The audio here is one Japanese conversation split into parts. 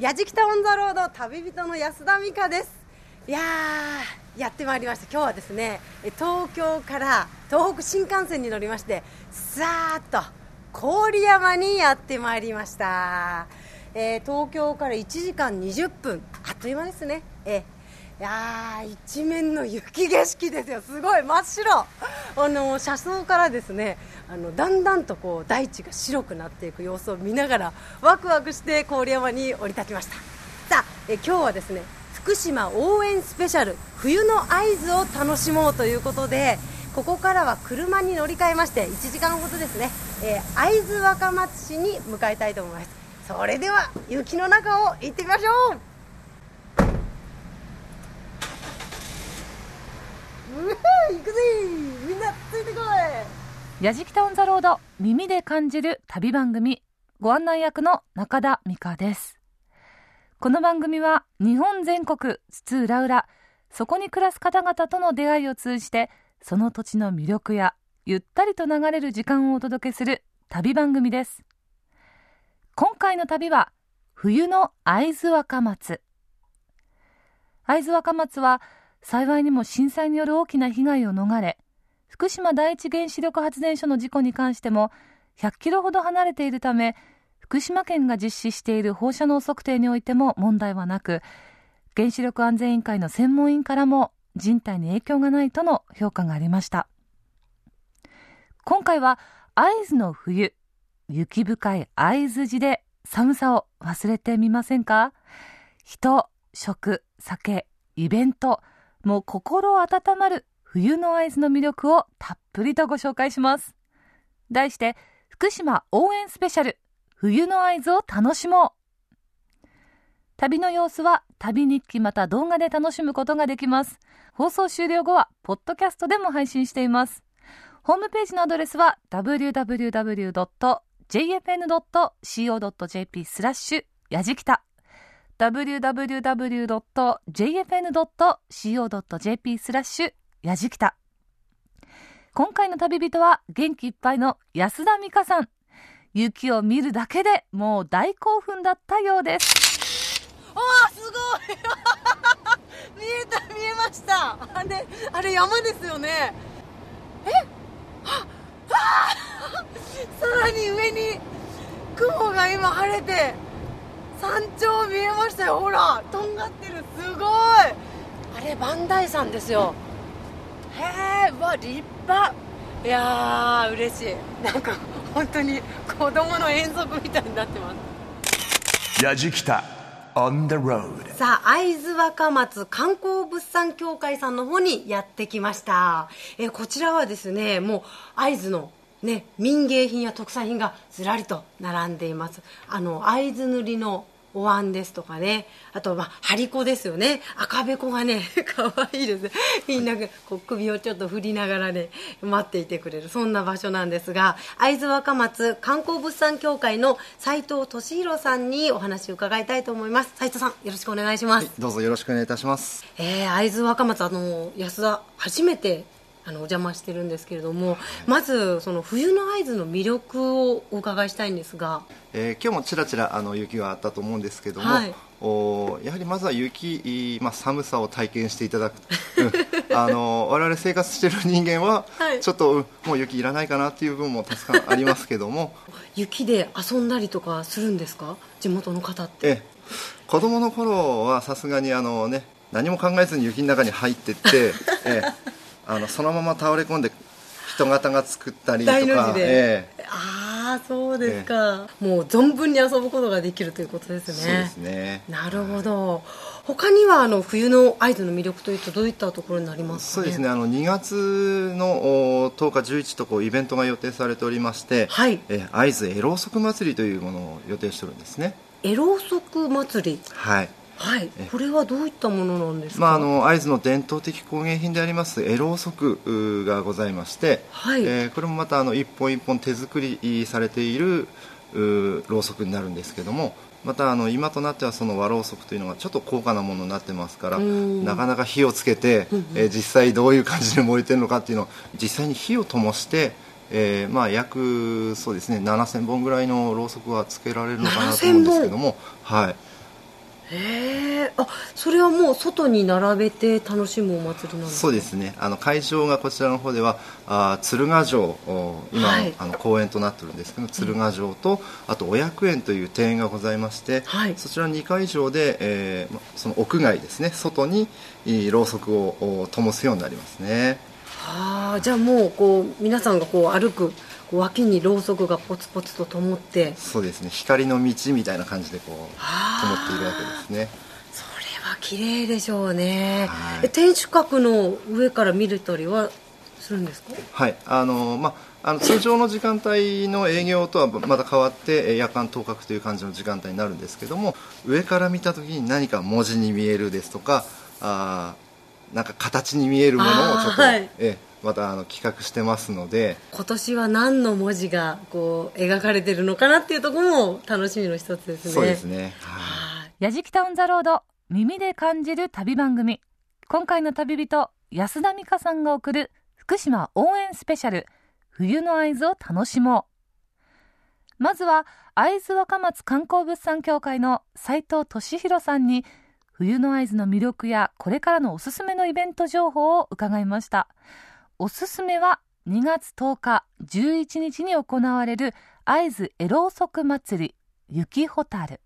やじきたオンザロード旅人の安田美香です。いややってまいりました。今日はですね東京から東北新幹線に乗りましてさーっと郡山にやってまいりました、えー東京から1時間20分。あっという間ですね。えーいやー一面の雪景色ですよ、すごい。真っ白、あの車窓からですねあのだんだんとこう大地が白くなっていく様子を見ながらワクワクして郡山に降り立ちました。さあえ今日はですね福島応援スペシャル冬の合図を楽しもうということでここからは車に乗り換えまして1時間ほどですね、えー会津若松市に向かいたいと思います。それでは雪の中を行ってみましょう。う行くぜみんなついてこい。やじきたオンザロード耳で感じる旅番組。ご案内役の中田美香です。この番組は日本全国津々浦々そこに暮らす方々との出会いを通じてその土地の魅力やゆったりと流れる時間をお届けする旅番組です。今回の旅は冬の会津若松。会津若松は幸いにも震災による大きな被害を逃れ福島第一原子力発電所の事故に関しても100キロほど離れているため福島県が実施している放射能測定においても問題はなく原子力安全委員会の専門員からも人体に影響がないとの評価がありました。今回は会津の冬雪深い会津寺で寒さを忘れてみませんか？人食酒イベントもう心温まる冬の会津の魅力をたっぷりとご紹介します。題して福島応援スペシャル。冬の会津を楽しもう。旅の様子は旅日記また動画で楽しむことができます。放送終了後はポッドキャストでも配信しています。ホームページのアドレスは www.jfn.co.jp スラッシュやじきた。www.jfn.co.jp スラッシュやじきた。今回の旅人は元気いっぱいの安田美香さん。雪を見るだけでもう大興奮だったようです。あーすごい。見えた見えました。あれあれ山ですよね。え？あ あさらに上に雲が今晴れて。山頂見えましたよほらとんがってるすごいあれ磐梯山ですよへえうわ立派いやー嬉しいなんか本当に子供の遠足みたいになってますやじきた on the road さあ会津若松観光物産協会さんの方にやってきましたえこちらはですねもう会津のね民芸品や特産品がずらりと並んでいますあの会津塗りのお椀ですとかね。あとまあ張り子ですよね。赤べこがね 可愛いです。ねみんながこう首をちょっと振りながらね待っていてくれる。そんな場所なんですが会津若松観光物産協会の斉藤俊弘さんにお話を伺いたいと思います。斉藤さんよろしくお願いします、どうぞよろしくお願いいたします。えー会津若松あの安田初めてあのお邪魔してるんですけれども、まずその冬の会津の魅力をお伺いしたいんですが。えー今日もちらちらあの雪があったと思うんですけども、はい。おやはりまずは雪、まあ、寒さを体験していただく、うん。あの我々生活している人間は、はい。ちょっと、うんもう雪いらないかなっていう部分もたくさんありますけども。雪で遊んだりとかするんですか？地元の方って。え子供の頃はさすがにあの、ね、何も考えずに雪の中に入ってって、えあのそのまま倒れ込んで人型が作ったりとか。大の字で、えああそうですか、もう存分に遊ぶことができるということですね。そうですね。なるほど。他にはあの冬の会津の魅力というとどういったところになりますかね？そうですね。あの2月のお10日、11とこうイベントが予定されておりまして、はい。え会津エローソク祭りというものを予定しておるんですね。エローソク祭り。はいはい。えこれはどういったものなんですか、まあ、あの会津の伝統的工芸品でありますエローソクうがございまして、はい。えーこれもまたあの一本一本手作りされているうろうそくになるんですけどもまたあの今となってはその和ろうそくというのがちょっと高価なものになってますからん。なかなか火をつけて、えー実際どういう感じで燃えてるのかっていうのを実際に火を灯して、えーまあ、約そうですね7000本ぐらいのろうそくはつけられるのかなと思うんですけども、はいへえあそれはもう外に並べて楽しむお祭りなんですか？そうですね。あの会場がこちらの方ではあ鶴ヶ城お今、はい。あの公園となってるんですけど鶴ヶ城と、あとお薬園という庭園がございまして、はい。そちら2会場で、えーまその屋外ですね外にえーろうそくをお灯すようになりますね。はあじゃあもうこう皆さんがこう歩くこう脇にろうそくがポツポツと灯って。そうですね。光の道みたいな感じでこう灯っているわけですね。それは綺麗でしょうね、はい。え天守閣の上から見れたりはするんですか？はい。あのまあ、あの通常の時間帯の営業とはまた変わってえー夜間当確という感じの時間帯になるんですけども上から見た時に何か文字に見えるですとかあーなんか形に見えるものをちょっと、はい。えーまたあの企画してますので今年は何の文字がこう描かれてるのかなっていうところも楽しみの一つですね。そうですね、はい。はいやじきタウンザロード耳で感じる旅番組。今回の旅人安田美香さんが送る福島応援スペシャル。冬の会津を楽しもう。まずは会津若松観光物産協会の斉藤俊弘さんに冬の会津の魅力やこれからのおすすめのイベント情報を伺いましたおすすめは2月10日11日に行われる会津エローソク祭り雪ホタル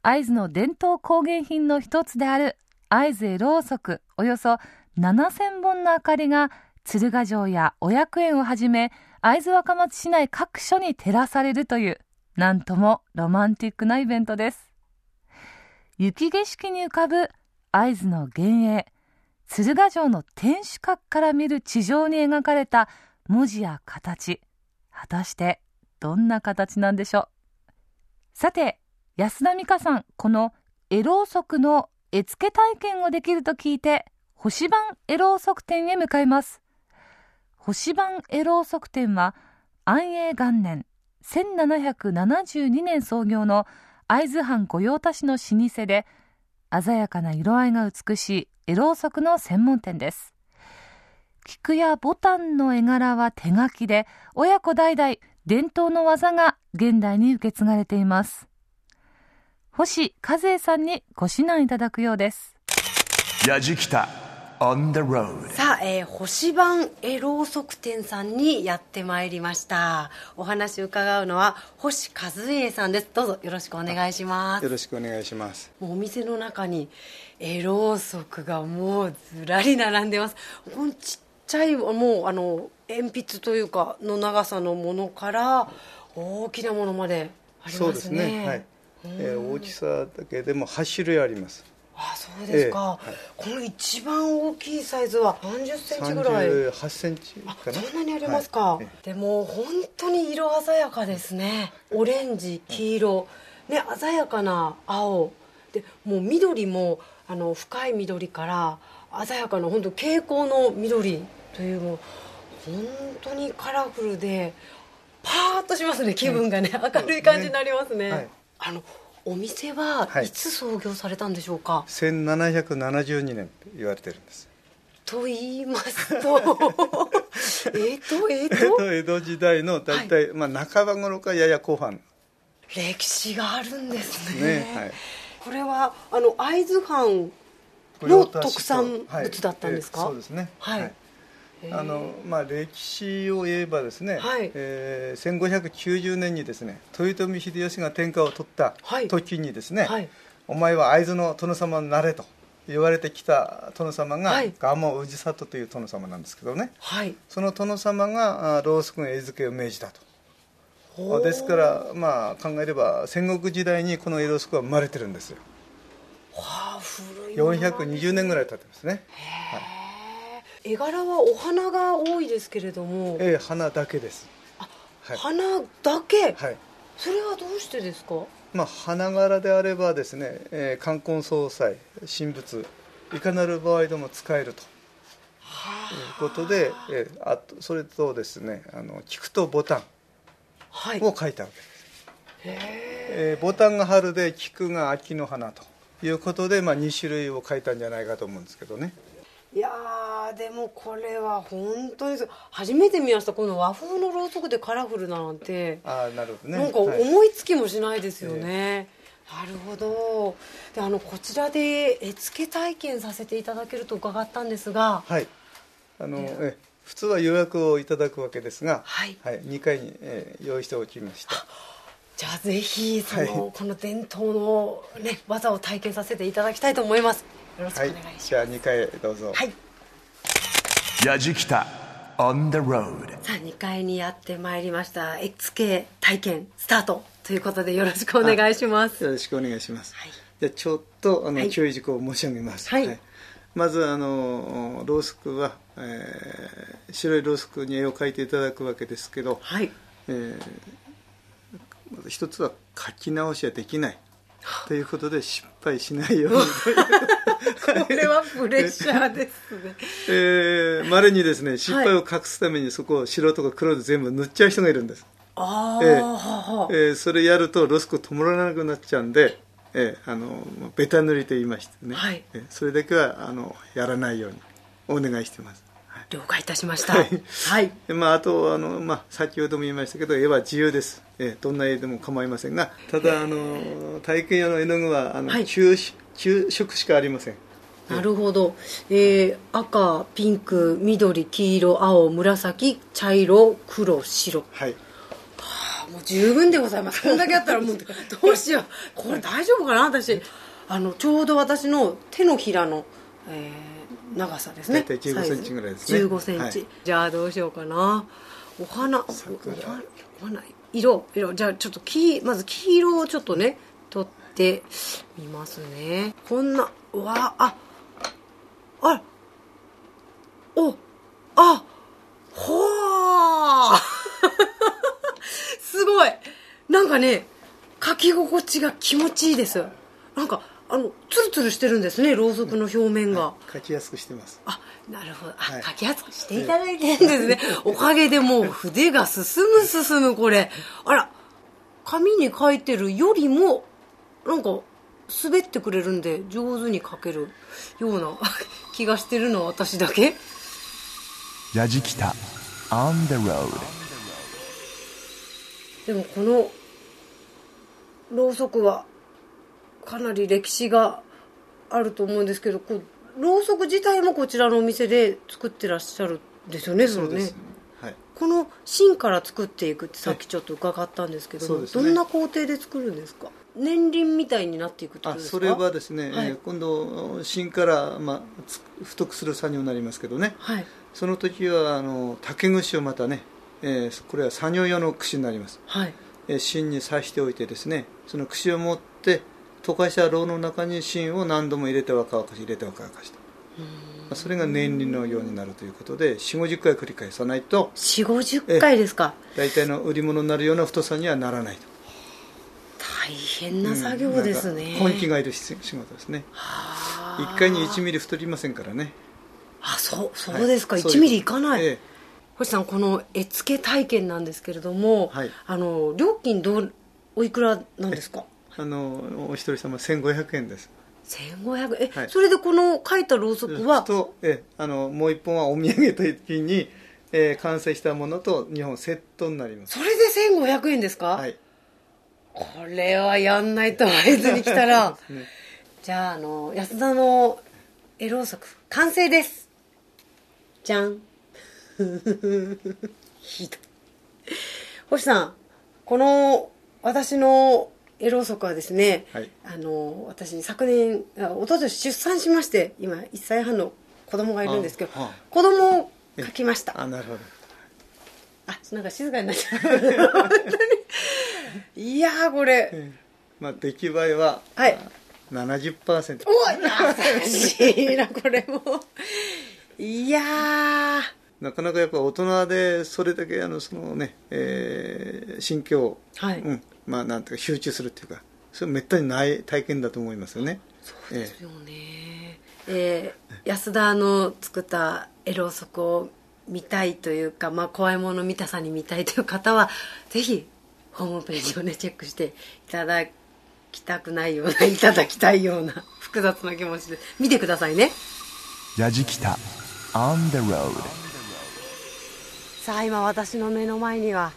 会津の伝統工芸品の一つである会津エろうそくおよそ7000本の明かりが鶴ヶ城やお薬園をはじめ会津若松市内各所に照らされるというなんともロマンティックなイベントです。雪景色に浮かぶ会津の幻影鶴ヶ城の天守閣から見る地上に描かれた文字や形。果たしてどんな形なんでしょう？さて安田美香さんこのエローソクの絵付け体験をできると聞いて星番エローソク店へ向かいます。星番エローソク店は安永元年1772年創業の会津藩御用達の老舗で鮮やかな色合いが美しいエローソクの専門店です。菊やボタンの絵柄は手書きで親子代々伝統の技が現代に受け継がれています。星和恵さんにご指南いただくようです。矢じきた。On the road さあ、えー星番エローソク店さんにやってまいりましたお話を伺うのは星和恵さんですどうぞよろしくお願いしますよろしくお願いします。もうお店の中にエローソクがもうずらり並んでますこのちっちゃいもうあの鉛筆というかの長さのものから大きなものまでありそうですますねね。はい。えー大きさだけでも8種類あります。あそうですか、ええはい。この一番大きいサイズは30センチぐらい。38センチあかな。そんなにありますか、はい。えでも本当に色鮮やかですね。オレンジ黄色、ね、鮮やかな青。でもう緑もあの深い緑から鮮やかな本当蛍光の緑というもう本当にカラフルでパーッとしますね気分がね、明るい感じになりますね、はい。あのお店ははい。いつ創業されたんでしょうか、1772年と言われてるんです。と言いますと。えっとえっと？江戸時代の大体、まあ半ば頃かやや後半。歴史があるんですね。ね。はい。これはあの会津藩の特産物だったんですか、はいえーそうですね。はいあのまあ、歴史を言えばですね、はい。えー1590年にですね豊臣秀吉が天下を取ったはい。時にですね、はい。お前は会津の殿様になれと言われてきた殿様が、はい。蒲生氏里という殿様なんですけどね。はい。その殿様があろうそくの餌付けを命じたと。ですから、まあ、考えれば戦国時代にこのろうそくは生まれてるんですよ。はあ古いものな。んです420年ぐらい経ってますね、へえ絵柄はお花が多いですけれども、ええ花だけです。あはい。花だけ、はい。それはどうしてですか？まあ、花柄であればですね、えー冠婚葬祭神仏いかなる場合でも使えると。いうことで、えーあとそれとですねあの菊とボタン。はい。を書いたわけです、え。ーボタンが春で菊が秋の花ということで、まあ、2種類を書いたんじゃないかと思うんですけどねいやーでもこれは本当にす初めて見ました。この和風のろうそくでカラフルななんて、ああなるほどね。なんかはい。思いつきもしないですよね、なるほど。であのこちらで絵付け体験させていただけると伺ったんですが。はい。あのえ普通は予約をいただくわけですが、はい。2回に、えー用意しておきましたじゃあぜひその、はい。この伝統の、ね、技を体験させていただきたいと思います。よろしくおはい願いします。じゃあ2回どうぞ。はい。やじきた on the road. さあ2階にやってまいりました。絵付け体験スタート。ということでよろしくお願いします。よろしくお願いします、はい。じゃあちょっとあの、はい。注意事項を申し上げます、はい。まずあのろうそくは、えー白いろうそくに絵を描いていただくわけですけど、はい。えーまず一つは書き直しはできない。ということで失敗しないように。これはプレッシャーですね。えー、稀にですね失敗を隠すためにそこを白とか黒で全部塗っちゃう人がいるんです、ああ、ええそれやるとロスク止まらなくなっちゃうんで、えーあのベタ塗りと言いましてね、はい。えーそれだけはあのやらないようにお願いしてます、はい了解いたしました。はい。はい。でまあ、あとあの、まあ、先ほども言いましたけど絵は自由です、えーどんな絵でも構いませんがただあの体験用の絵の具はあの、はい。9, 9色しかありません。なるほど、えー赤ピンク緑黄色青紫茶色黒白。はい。あもう十分でございます。こんだけあったらもう どうしよう。これ大丈夫かな私。あのちょうど私の手のひらの、えー長さですね。大体15サイズ。センチぐらいですね。15センチ、はい。じゃあどうしようかな。お花。お桜花。色。色。じゃあちょっと黄まず黄色をちょっとね取ってみますね。こんなうわああおあほー。すごい。なんかね書き心地が気持ちいいです。なんかあのツルツルしてるんですねろうそくの表面が、描きやすくしてます。あなるほど。あ、はい。書きやすくしていただいてるんですね。おかげでもう筆が進む進むこれ。あら紙に書いてるよりもなんか滑ってくれるんで上手に書けるような 気がしてるのは私だけ。やじきた on the road でもこのろうそくはかなり歴史があると思うんですけどこうろうそく自体もこちらのお店で作ってらっしゃるんですよねそのね。はい。この芯から作っていくってさっきちょっと伺ったんですけども、そうですね。どんな工程で作るんですか？年輪みたいになっていくってことですか？あそれはですね、はい。えー今度芯から、まあ、つ太くする作業になりますけどね。はい。その時はあの竹串をまたね、えーこれは作業用の串になります、はい。えー芯に刺しておいてですねその串を持って溶かしたろうの中に芯を何度も入れて若々し入れて若々しとまあそれが年輪のようになるということで4 5 0回繰り返さないと。4 5 0回ですか。大体の売り物になるような太さにはならないと。大変な作業ですね、うん。なんか根気がいる仕仕事ですね。はあ。1回に1ミリ太りませんからね。あそうそうですか、はい1ミリいかない、ええ。星さんこの絵付け体験なんですけれども、はい。あの料金どうおいくらなんですか？あのお一人様1500円です。1500え、はい。それでこの書いたろうそくは？とえあのもう一本はお土産という時に、えー完成したものと2本セットになります。それで1500円ですか、はい。これはやんないと会津に来たら。ね。じゃああの安田の絵ろうそく完成です。じゃん。ひどい。星さんこの私の絵ろうそくはですね、はい。あの私昨年あ一昨年出産しまして今1歳半の子供がいるんですけどあはあ。子供を描きました。あなるほど。あなんか静かになっちゃう。本当に。いやーこれ、ええ。まあ出来栄えは、はい。あ70%お優しいなこれも。いやー。なかなかやっぱ大人でそれだけあのそのね、えー心境を、はい。うん、まあなんていうか集中するっていうかそれめったにない体験だと思いますよね。そうですよね、えー安田の作ったエロそこを見たいというか、まあ、怖いもの見たさに見たいという方はぜひホームページをねチェックしていただきたくないようないただきたいような複雑な気持ちで見てくださいね。やじきた on the road さあ今私の目の前には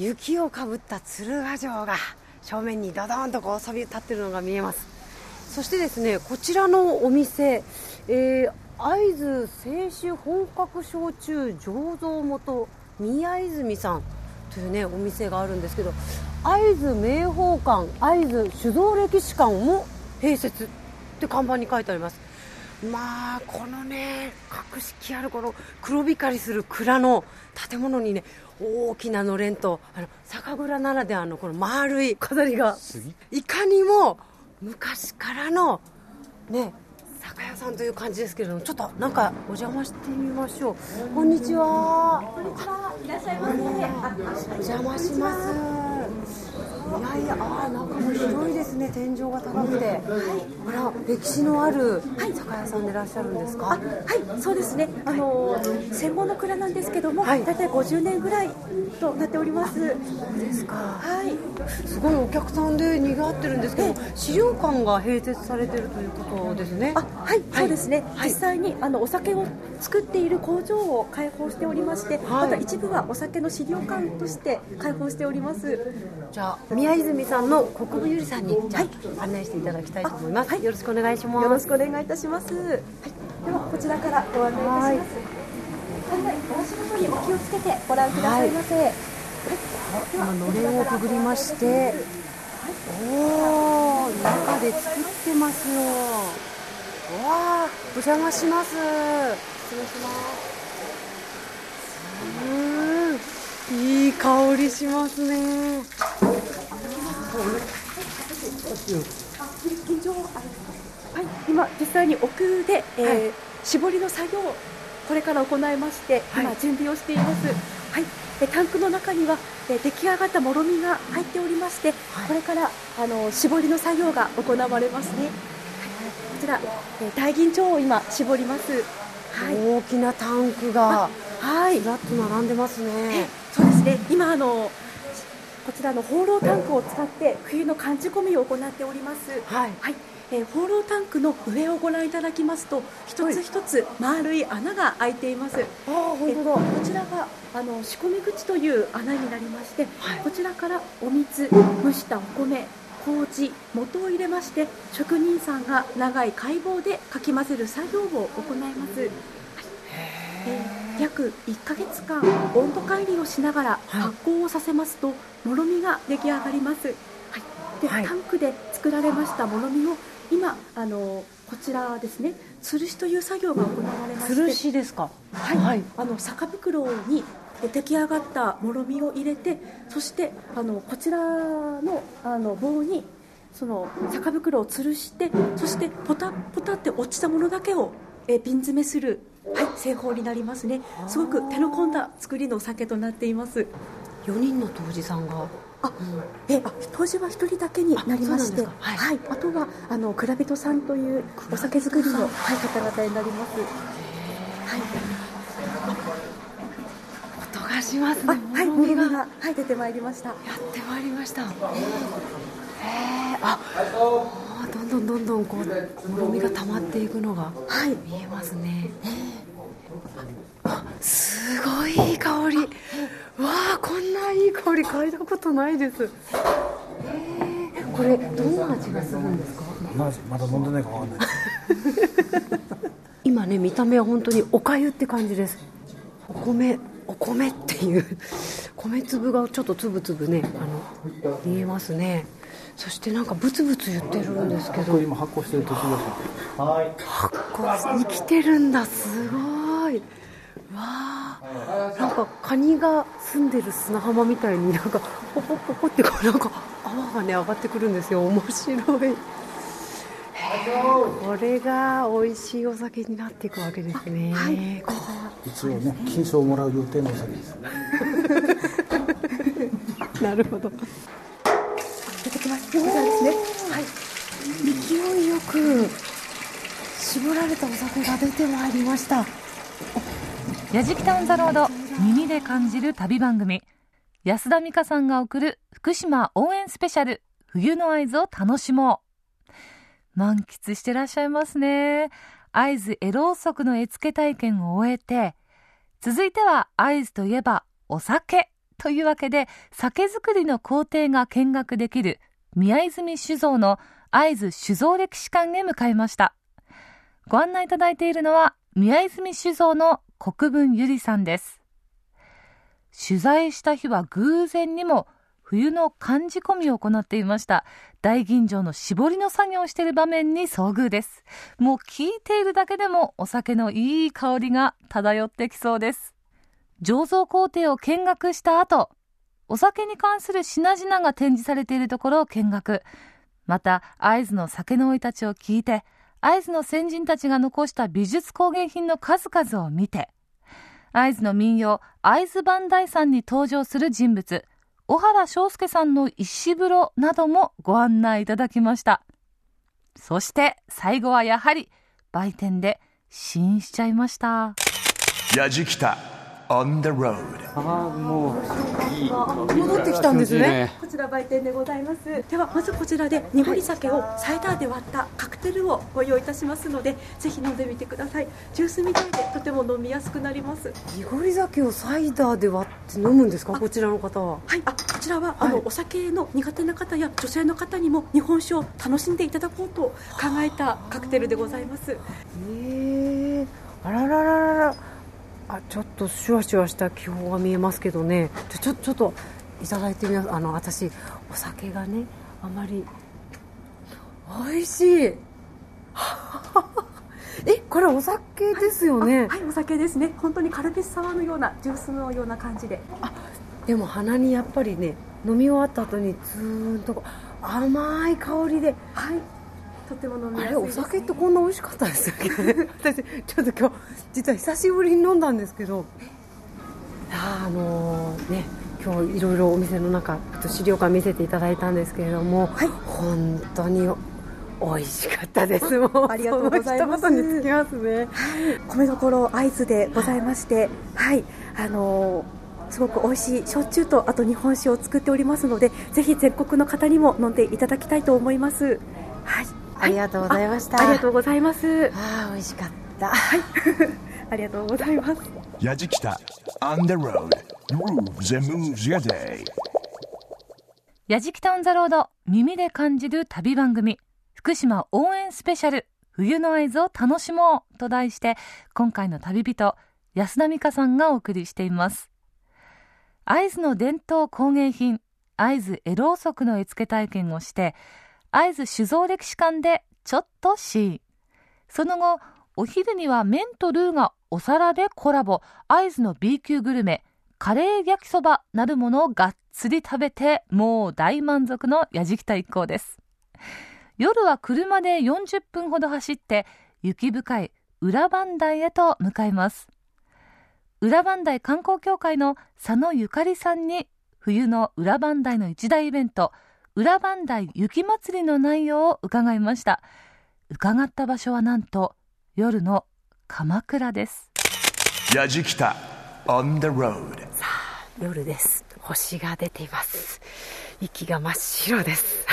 雪をかぶった鶴ヶ城が正面にドドンとこうそび立ってるのが見えます。そしてですねこちらのお店、えー、会津清酒本格焼酎醸造元宮泉さんというねお店があるんですけど会津名宝館会津酒造歴史館も併設って看板に書いてあります。まあこのね格式あるこの黒光りする蔵の建物にね大きなのれんとあの酒蔵ならではのこの丸い飾りがいかにも昔からのね酒屋さんという感じですけれどもちょっとなんかお邪魔してみましょう。こんにちは。こんにちは。いらっしゃいませ。お邪魔しますいやいやあ中も広いですね天井が高くて、はい、あら歴史のある酒屋さんでいらっしゃるんですか、はいそうですね。あの、戦後の蔵なんですけども、はい、大体50年ぐらいとなっております。そうですか。はい。すごいお客さんでにぎわってるんですけど資料館が併設されてるということですね。あはい、そうですね、実際にあのお酒を作っている工場を開放しておりまして、また一部はお酒の資料館として開放しております。じゃあ宮泉さんの国分ゆりさんに、じゃあ、案内していただきたいと思います。はい、よろしくお願いします。よろしくお願いいたします。はい、ではこちらからご案内いたします。はい、お足元にお気をつけてご覧くださいませ。はい、今のれんをくぐりまして、おお、中で作ってますよ。わあ、お邪魔します。失礼します。うん、いい香りしますね。はい、今実際に奥で、えーはい、絞りの作業をこれから行いまして、今準備をしています。はい、えタンクの中には、え出来上がったもろみが入っておりまして、これからあの絞りの作業が行われますね。はい、こちら、え大吟醸を今絞ります。はい、大きなタンクがはい、ずらっと並んでますね。そうですね。今あのこちらの放浪タンクを使って冬の寒仕込みを行っております。はい。はい。えー、放浪タンクの上をご覧いただきますと一つ一つ丸い穴が開いています。あ本当だ。こちらがあの仕込み口という穴になりまして、はい、こちらからお水、蒸したお米、麹、元を入れまして職人さんが長い解剖でかき混ぜる作業を行います。はい、えー約1か月間温度管理をしながら発酵をさせますと、もろみが出来上がります、はい。で、はい、タンクで作られましたもろみを今あのこちらですね吊るしという作業が行われまして吊るしですか？はい、はい、あの酒袋に出来上がったもろみを入れてそしてあのこちらのあの棒にその酒袋を吊るしてそしてポタポタって落ちたものだけをえ瓶詰めするはい製法になりますね。すごく手の込んだ作りのお酒となっています。4人の杜氏さんが。あ、うん、えあ杜氏は1人だけになりまして。あ,、はい、はい、あとはあの蔵人さんというお酒作りの、はい、方々になります。はい。音がしますね。はいもみが。はい出てまいりました。やってまいりました。へえあどんどんどんどんこうもろみが溜まっていくのが見えますね、あすごいいい香り。わあこんないい香り嗅いだことないです。えこれどんな味がするんですか？まだ飲んでないかわかんない。今ね見た目は本当におかゆって感じです。お米お米っていう。米粒がちょっとつぶつぶねあの見えますね。そしてなんかブツブツ言ってるんですけど。今発酵してる途中ですはい発酵に来てるんだすごいわあなんかカニが住んでる砂浜みたいになんかポポポポってこうなんか泡がね上がってくるんですよ。面白い。これが美味しいお酒になっていくわけですね、はい、一応ね金賞をもらう予定のお酒です。なるほど。出てきます。こちらですね。はい。勢いよく絞られたお酒が出てまいりましたやじきタウンザロード耳で感じる旅番組。安田美香さんが送る福島応援スペシャル。冬の合図を楽しもう。満喫してらっしゃいますね。会津エローソクの絵付け体験を終えて。続いては会津といえばお酒。というわけで酒造りの工程が見学できる宮泉酒造の会津酒造歴史館へ向かいました。ご案内いただいているのは、宮泉酒造の国分ゆりさんです。取材した日は偶然にも冬の寒仕込みを行っていました。大吟醸の絞りの作業をしている場面に遭遇です。もう聞いているだけでもお酒のいい香りが漂ってきそうです。醸造工程を見学した後、お酒に関する品々が展示されているところを見学。また、会津の酒の生い立ちを聞いて、会津の先人たちが残した美術工芸品の数々を見て、会津の民謡、会津磐梯山に登場する人物、小原章介さんの石風呂などもご案内いただきました。そして、最後はやはり、売店で試飲しちゃいました。やじきた on the road. ああもういい戻ってきたんですね。こちら売店でございますではまずこちらで濁り酒をサイダーで割ったカクテルをご用意いたしますのでぜひ飲んでみてくださいジュースみたいでとても飲みやすくなります濁り酒をサイダーで割って飲むんですかこちらの方ははい、あこちらは、あのお酒の苦手な方や女性の方にも日本酒を楽しんでいただこうと考えたカクテルでございますへえあらららららあちょっとシュワシュワした気泡が見えますけどね。ちょちょちょっといただいてみます。あの私お酒がねあまり美味しい。えこれお酒ですよね、はいお酒ですね。本当にカルピスサワーのようなジュースのような感じで。でも鼻にやっぱりね飲み終わった後にずーんと甘い香りではいとても飲みやすいね、酒ってこんな美味しかったですよね。私ちょっと今日実は久しぶりに飲んだんですけど。あのーね今日いろいろお店の中資料館見せていただいたんですけれども、本当に美味しかったです。もうありがとうございます。その一言につきますね。米どころ会津でございましてはい。あのーすごく美味しい焼酎とあと日本酒を作っておりますのでぜひ全国の方にも飲んでいただきたいと思います。はいありがとうございました。あありがとうございます。あー美味しかった。ありがとうございます。やじきた。On the road. Grooves and moves your day. やじきたオンザロード耳で感じる旅番組。福島応援スペシャル冬の合図を楽しもうと題して今回の旅人安田美香さんがお送りしています。会津の伝統工芸品会津エローソクの絵付け体験をして会津酒造歴史館でちょっとシーン。その後お昼には麺とルーがお皿でコラボ。会津の B 級グルメ。カレー焼きそばなるものをがっつり食べてもう大満足のやじきた一行です。夜は車で40分ほど走って雪深い裏磐梯へと向かいます。裏磐梯観光協会の佐野ゆかりさんに冬の裏磐梯の一大イベント。裏磐梯雪まつりの内容を伺いました。伺った場所はなんと夜の鎌倉です。やじきた on the road 夜です。星が出ています。息が真っ白です。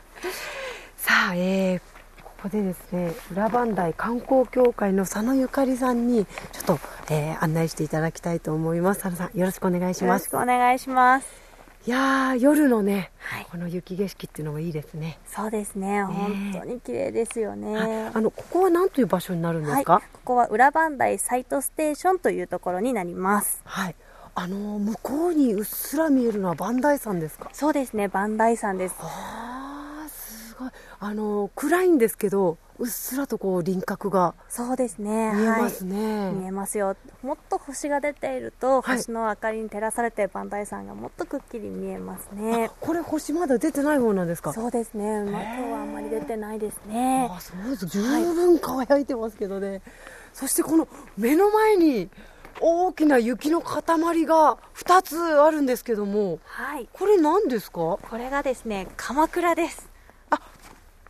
さあ、えーここでですね裏磐梯観光協会の佐野ゆかりさんにちょっと、えー案内していただきたいと思います。佐野さんよろしくお願いしよろしますくお願いします。いやー夜のね、はい。この雪景色っていうのがいいですね。そうですね。本当に綺麗ですよね。あのここは何という場所になるんですはい、かここは裏磐梯サイトステーションというところになります。はい、あのー向こうにうっすら見えるのは磐梯山ですか？そうですね、磐梯山です。ああすごい。あのー暗いんですけどうっすらとこう輪郭がそうですね。見えますはい。ね、見えますよ。もっと星が出ていると、はい。星の明かりに照らされて磐梯山がもっとくっきり見えますね。これ星まだ出てない方なんですか？そうですね、まあ、今日はあんまり出てないですね。あそうです。十分輝いてますけどね、そしてこの目の前に大きな雪の塊が2つあるんですけどもはい。これ何ですか？これがですね鎌倉です。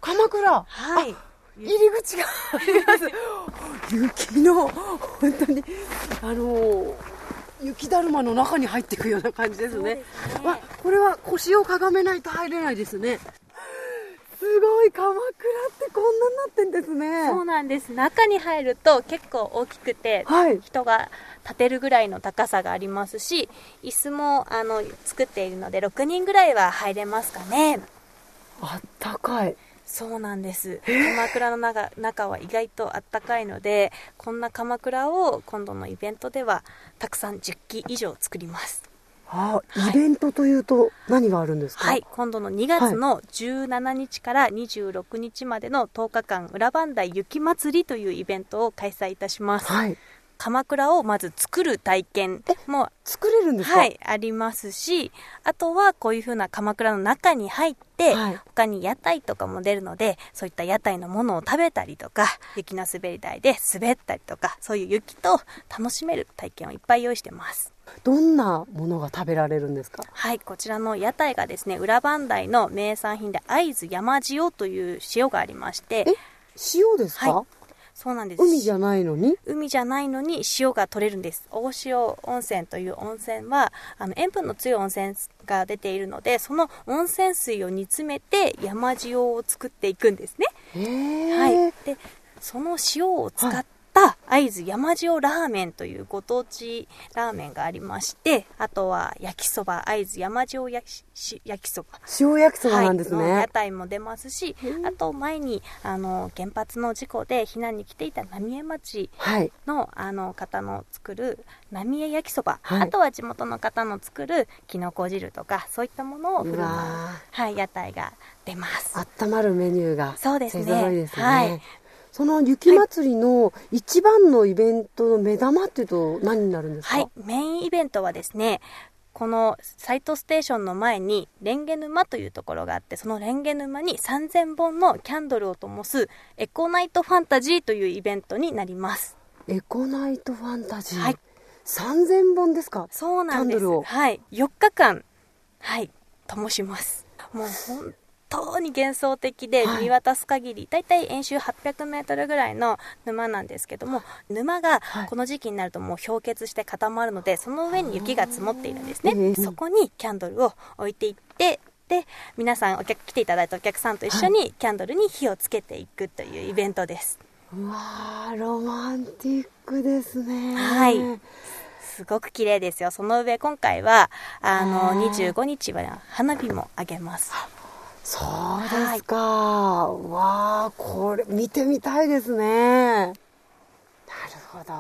鎌倉。はい入り口が。あります雪の本当にあの雪だるまの中に入っていくような感じですね。すね。わこれは腰をかがめないと入れないですね。すごい鎌倉ってこんなになってんですね。そうなんです。中に入ると結構大きくて、はい。人が立てるぐらいの高さがありますし椅子もあの作っているので6人ぐらいは入れますかね。あったかいそうなんです。鎌倉の中中は意外とあったかいのでこんな鎌倉を今度のイベントではたくさん10機以上作ります。あはい。イベントというと何があるんですか？はい。今度の2月の17日から26日までの10日間裏磐梯雪まつりというイベントを開催いたします、はい鎌倉をまず作る体験も作れるんですか？はい、ありますし、あとはこういうふうな鎌倉の中に入って、はい。他に屋台とかも出るので、そういった屋台のものを食べたりとか、雪の滑り台で滑ったりとか、そういう雪と楽しめる体験をいっぱい用意してます。どんなものが食べられるんですか？はい、こちらの屋台がですね、裏磐梯の名産品で会津山塩という塩がありましてえ、塩ですか、はそうなんです。海じゃないのに？海じゃないのに塩が取れるんです。大塩温泉という温泉はあの塩分の強い温泉が出ているのでその温泉水を煮詰めて山塩を作っていくんですね、はい、でその塩を使った会津山塩ラーメンというご当地ラーメンがありましてあとは焼きそば会津山塩焼きし焼きそば。塩焼きそばなんですね、はい、の屋台も出ますしあと前にあの原発の事故で避難に来ていた浪江町はい。のあの方の作る浪江焼きそば、はい。あとは地元の方の作るきのこ汁とかそういったものを振る舞うはい、屋台が出ます。あったまるメニューがそうですね。勢ぞろいですね。はいその雪まつりの一番のイベントの目玉っていうと何になるんですか、はい、メインイベントはですねこのサイトステーションの前にレンゲ沼というところがあってそのレンゲ沼に3000本のキャンドルを灯すエコナイトファンタジーというイベントになります。エコナイトファンタジー、はい。3000本ですか？そうなんです。キャンドルを。はい。4日間はい灯します。もう本当に幻想的ではい。見渡す限り、だいたい円周800メートルぐらいの沼なんですけども沼がはい。この時期になるともう氷結して固まるのでその上に雪が積もっているんですね、ええそこにキャンドルを置いていってで皆さんお客来ていただいたお客さんと一緒にキャンドルに火をつけていくというイベントです、うわーロマンティックですね。はい。すごく綺麗ですよ。その上今回はあのへえ25日は花火もあげますそうですか、わあこれ見てみたいですね。なるほど。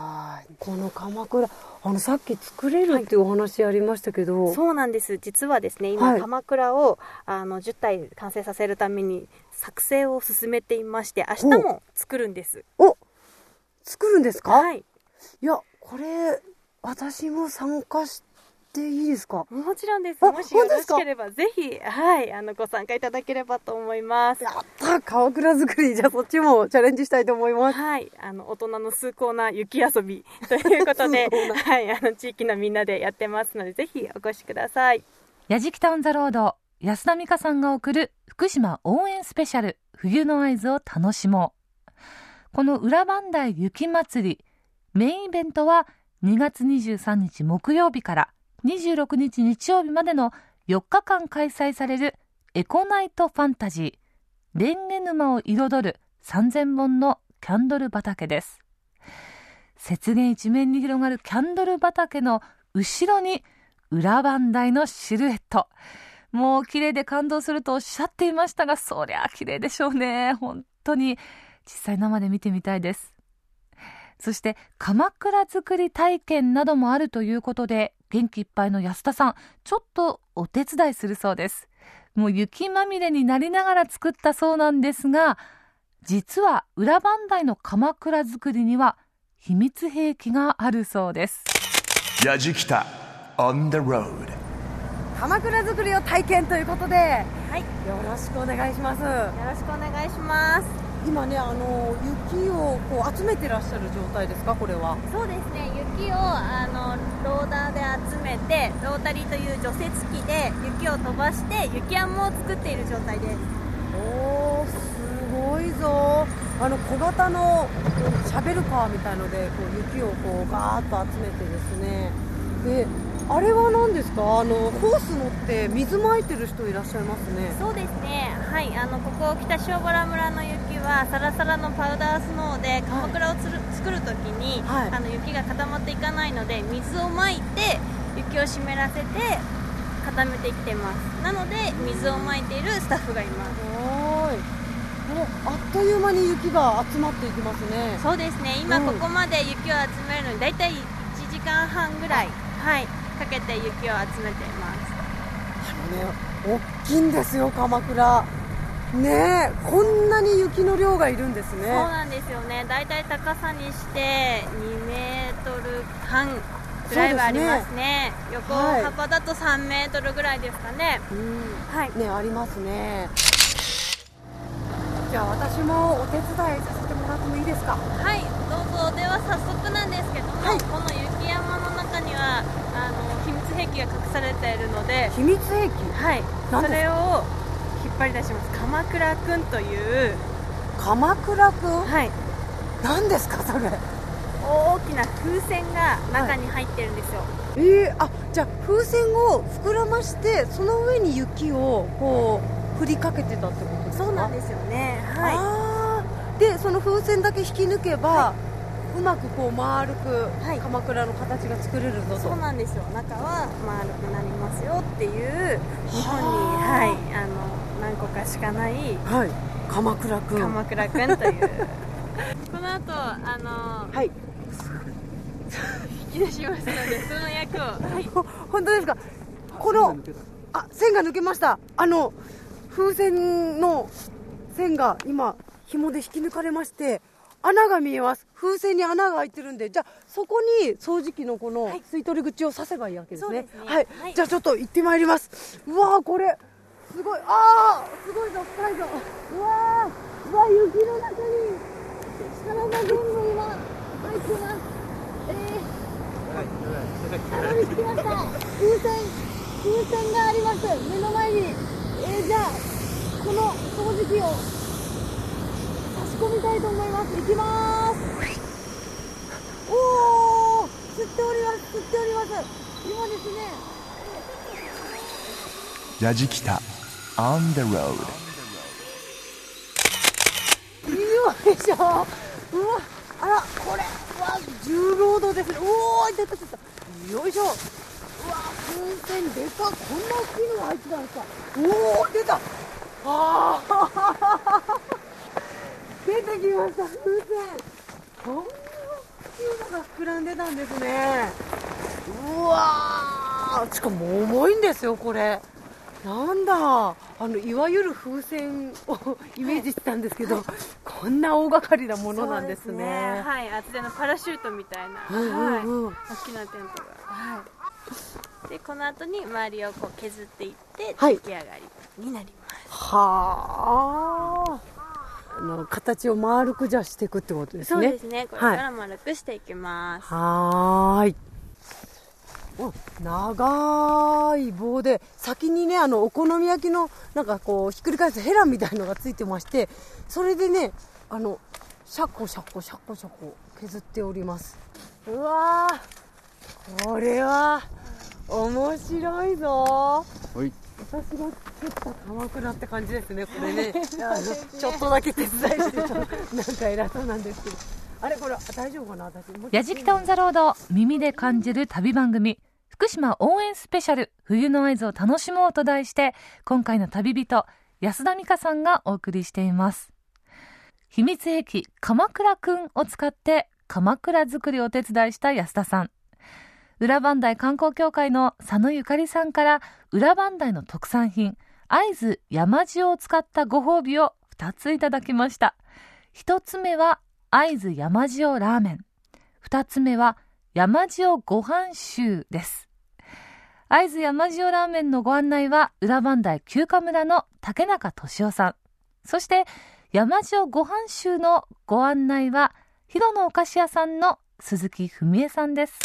この鎌倉あのさっき作れるっていうお話ありましたけど、そうなんです。実はですね今、はい。鎌倉をあの10体完成させるために作成を進めていまして明日も作るんです。お作るんですか、はい。いやこれ私も参加していいですか？もちろんです。あもしよろしければぜひはいあのご参加いただければと思います。やった鎌倉作りじゃあそっちもチャレンジしたいと思います。はい、あの大人の崇高な雪遊びということで、はい、あの地域のみんなでやってますので、ぜひお越しください。やじきたオンザロード安田美香さんが送る福島応援スペシャル冬の合図を楽しもう。この裏磐梯雪まつりメインイベントは2月23日木曜日から26日日曜日までの4日間開催されるエコナイトファンタジーレンゲ沼を彩る3000本のキャンドル畑です。雪原一面に広がるキャンドル畑の後ろに裏磐梯のシルエット。もう綺麗で感動するとおっしゃっていましたがそりゃ綺麗でしょうね。本当に。実際生で見てみたいです。そして鎌倉作り体験などもあるということで元気いっぱいの安田さんちょっとお手伝いするそうです。もう雪まみれになりながら作ったそうなんですが実は裏磐梯の鎌倉作りには秘密兵器があるそうです。やじきた on the road 鎌倉作りを体験ということで、はい、よろしくお願いします。よろしくお願いします。今ねあの雪をこう集めてらっしゃる状態ですか？これは。そうですね、雪をあのローダーで集めて、ロータリーという除雪機で雪を飛ばして雪山を作っている状態です。おーすごいぞ。あの小型のシャベルカーみたいのでこう雪をこうガーッと集めてですね。であれは何ですか？あのホース乗って水まいてる人いらっしゃいますね。そうですね、はい、あのここ北塩原村の雪はサラサラのパウダースノーで鎌倉をつる、作るときに、はい。あの雪が固まっていかないので水をまいて雪を湿らせて固めてきてます。なので水をまいているスタッフがいます。はーい。えあっという間に雪が集まっていきますね。そうですね。今うん。ここまで雪を集めるのに大体1時間半ぐらい。はいかけて雪を集めています。あのね大きいんですよ鎌倉。ねえこんなに雪の量がいるんですね。そうなんですよね。大体高さにして2メートル半ぐらいはありますね。横はい。幅だと3メートルぐらいですかね。うん。はい。ねありますね。じゃあ私もお手伝いさせてもらってもいいですか？はい。どうぞ。では早速なんですけども、はい。この雪山の中には兵器が隠されているので秘密兵器？はい。それを引っ張り出します。鎌倉くんという鎌倉くん？はい。何ですか？それ。大きな風船が中に入ってるんですよ、えー、あじゃあ風船を膨らましてその上に雪をこう振りかけてたってことですか？そうなんですよね。はあー。でその風船だけ引き抜けば、うまくこう丸くはい。鎌倉の形が作れるぞと、いそうなんですよ。中は丸くなりますよっていう日本にはいあの何個かしかないはい。鎌倉くん。鎌倉くんという。この後あのはい。引き出しますのでその役を。はい。ほ本当ですか？このあ線が抜けました。あの風船の線が今紐で引き抜かれまして穴が見えます風船に穴が開いてるんでじゃあそこに掃除機のこの吸い取り口を刺せばいいわけですね,、はい、はい。じゃあちょっと行ってまいります。うわーこれ。すごい。ああすごいぞ深いぞ。うわーうわ雪の中に体全部今入ってます。えー。たどり着きました。風船風船があります。目の前に。えー、じゃあこの掃除機を差し込みたいと思います行きますおお吸っております吸っております今ですねヤジキタ on the road よいしょ。うわあらこれうわ重労働ですね。おおいたいたいた。よいしょ。うわ風船でかこんな大きいのが入ってたんですか。おお出た。あー。出てきました。風船こんな大きいのが膨らんでたんですね。うわー。しかも重いんですよこれ。なんだ。あのいわゆる風船をイメージしてたんですけど、こんな大掛かりなものなんですね。はい。厚手のパラシュートみたいな、うんうんうん。はい、大きなテントが。はい。でこの後に周りをこう削っていってはい。出来上がりになります、はああの形を丸くじゃあしていくってことですね。そうですね。これから丸くしていきます、はーい。お長い棒で先にねあのお好み焼きのなんかこうひっくり返すヘラみたいのがついてましてそれでねあのシャコシャコシャコシャコ削っております。うわーこれは面白いぞ。はい私が作った鎌倉って感じですねこれね。ちょっとだけ手伝いしてなんか偉そうなんですけど。あれこれ大丈夫かな私。やじきたオンザロード耳で感じる旅番組。福島応援スペシャル冬の合図を楽しもうと題して今回の旅人安田美香さんがお送りしています。秘密兵器鎌倉くんを使って鎌倉作りをお手伝いした安田さん。裏磐梯観光協会の佐野ゆかりさんから裏磐梯の特産品会津山塩を使ったご褒美を2ついただきました。1つ目は会津山塩ラーメン。2つ目は山塩ご飯集です。会津山塩ラーメンのご案内は裏磐梯休暇村の竹中俊夫さん。そして山塩ご飯集のご案内は広野お菓子屋さんの鈴木文江さんです。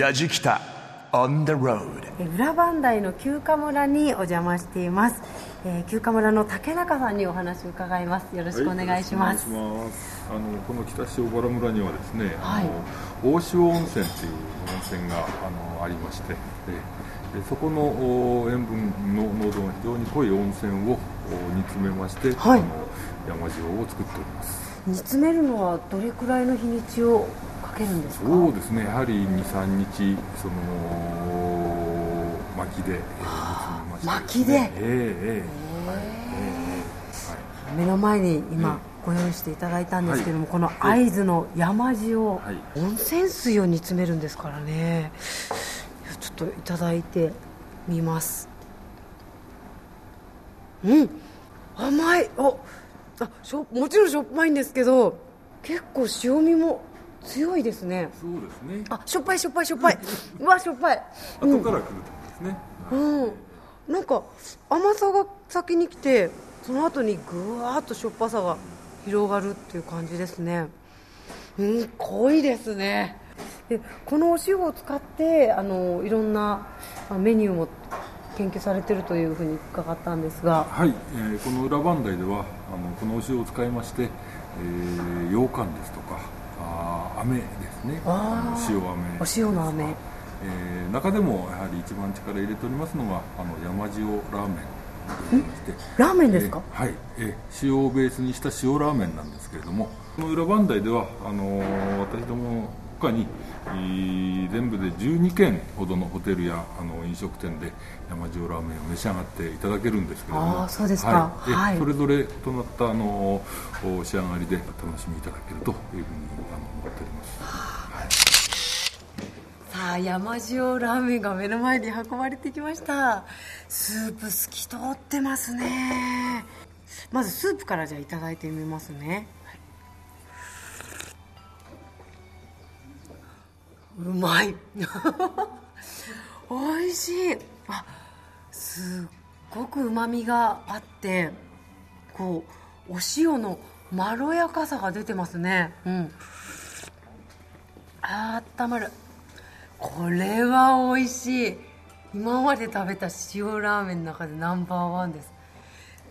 ヤジキタ on the road. え裏磐梯の休暇村にお邪魔しています、えー休暇村の竹中さんにお話を伺います。よろしくお願いします、はい、お願いします。あのこの北塩原村にはですね、はい。あの大塩温泉っていう温泉があのありましてででそこのお塩分の濃度が非常に濃い温泉をお煮詰めまして、はい。あの山塩を作っております。煮詰めるのはどれくらいの日にちをかけるんですか？そうですね。やはり23日その薪で、えー、薪でえーえー。はい。え目の前に今ご用意していただいたんですけども、この会津の山塩、はい。温泉水を煮詰めるんですからね。ちょっといただいてみます。うん。甘い。おあしょもちろんしょっぱいんですけど結構塩味も強いですね。ーそうですね。あしょっぱいしょっぱいしょっぱい。うわしょっぱい。後から来るとですね、うん。なんか甘さが先に来てその後にぐわーっとしょっぱさが広がるっていう感じですね。うん濃いですね。でこのお塩を使ってあのいろんなあメニューも研究されてるというふうに伺ったんですが。はい、えーこの裏磐梯ではあのこのお塩を使いまして、えー、羊羹ですとかあー飴ですね。塩飴。お塩の飴。えー中でもやはり一番力入れておりますのがあの山塩ラーメンラーメンですか？えーはい、えー塩をベースにした塩ラーメンなんですけれどもこの裏磐梯ではあのー私ども他にえー全部で12軒ほどのホテルやあの飲食店で山塩ラーメンを召し上がっていただけるんですけれども。そうですか。はい。それぞれとなったあのお仕上がりで楽しみいただけるというふうにあっております。さあ山塩ラーメンが目の前に運ばれてきました。スープ透き通ってますね。まずスープからじゃあいただいてみますね、うまい。美味しい。あすっごくうまみがあってこうお塩のまろやかさが出てますね。うん。あったまる。これは美味しい。今まで食べた塩ラーメンの中でナンバーワンです。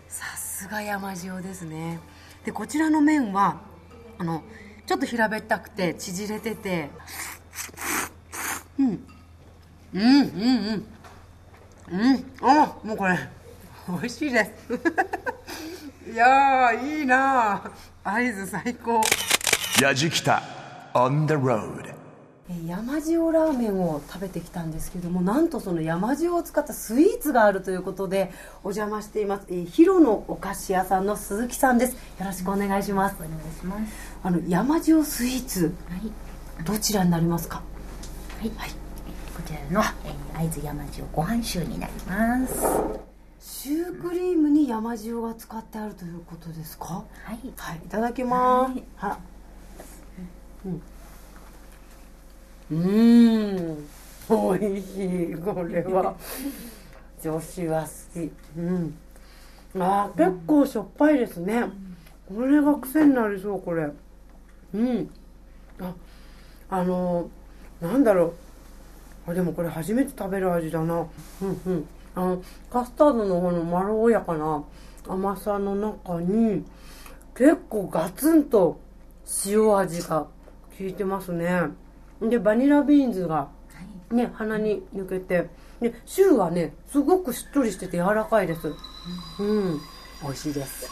さすが山塩ですね。でこちらの麺はあのちょっと平べったくて縮れてて。うん。うんうんうん。うん。あもうこれ美味しいです。いやいいな合図最高。Yajikita on the road. えー山塩ラーメンを食べてきたんですけどもなんとその山塩を使ったスイーツがあるということでお邪魔しています、えー、ヒロのお菓子屋さんの鈴木さんですよろしくお願いします、お願いします。あの山塩スイーツはい。どちらになりますか？はい。こちらの、えー、会津山塩ご飯酒になります。シュークリームに山塩が使ってあるということですか？はい。はいいただきますはうんうーん。美味しいこれは。女子は好き。うん。あー結構しょっぱいですね。これが癖になりそうこれ。うん。ああのなんだろう。あでもこれ初めて食べる味だな。うんうん。あのカスタードの方のまろやかな甘さの中に結構ガツンと塩味が効いてますね。でバニラビーンズがね鼻に抜けてでシューはねすごくしっとりしてて柔らかいです。うん。美味しいです。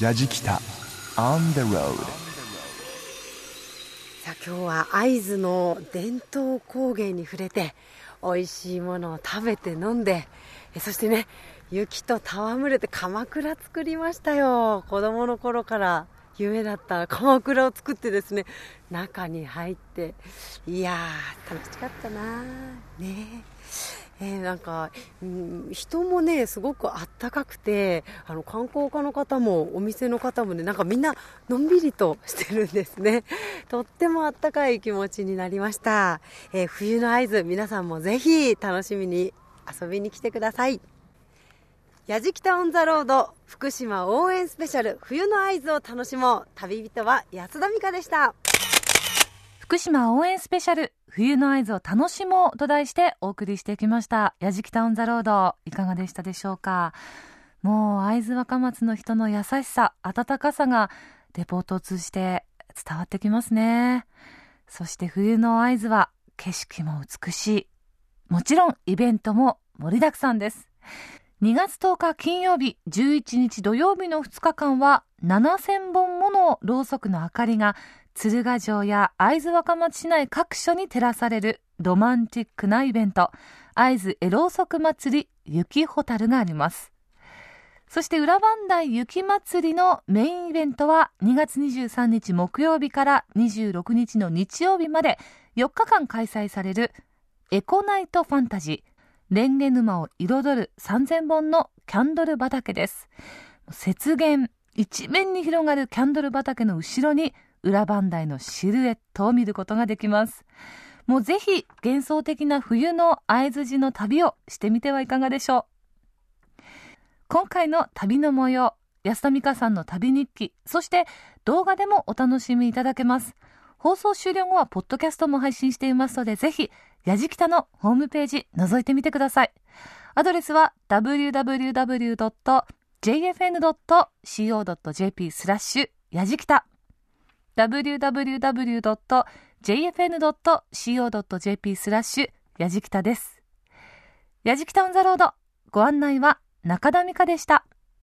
Yajikita on the road. さあ今日は会津の伝統工芸に触れて美味しいものを食べて飲んでえそしてね雪と戯れて鎌倉作りましたよ。子供の頃から夢だった鎌倉を作ってですね中に入っていやー楽しかったなね。えーなんか、うん人もねすごくあったかくてあの観光家の方もお店の方もねなんかみんなのんびりとしてるんですね。とってもあったかい気持ちになりました、えー冬の合図皆さんもぜひ楽しみに遊びに来てください。やじきたオンザロード福島応援スペシャル冬の合図を楽しもう。旅人は安田美香でした。福島応援スペシャル冬の合図を楽しもうと題してお送りしてきました。やじきたオンザロードいかがでしたでしょうか？もう会津若松の人の優しさ温かさがレポートを通じて伝わってきますね。そして冬の会津は景色も美しい。もちろんイベントも盛りだくさんです。2月10日金曜日11日土曜日の2日間は7000本ものろうそくの明かりが鶴ヶ城や会津若松市内各所に照らされるロマンチックなイベント会津エローソク祭り雪ホタルがあります。そして裏磐梯雪まつりのメインイベントは2月23日木曜日から26日の日曜日まで4日間開催されるエコナイトファンタジーレンゲ沼を彩る3000本のキャンドル畑です。雪原一面に広がるキャンドル畑の後ろに裏磐梯のシルエットを見ることができます。もうぜひ幻想的な冬の会津寺の旅をしてみてはいかがでしょう。今回の旅の模様、安田美香さんの旅日記、そして動画でもお楽しみいただけます。放送終了後はポッドキャストも配信していますので、ぜひ、やじきたのホームページ覗いてみてください。アドレスは www.jfn.co.jp スラッシュやじきた www.jfn.co.jp スラッシュやじきたです。やじきたオンザロードご案内は中田美香でした。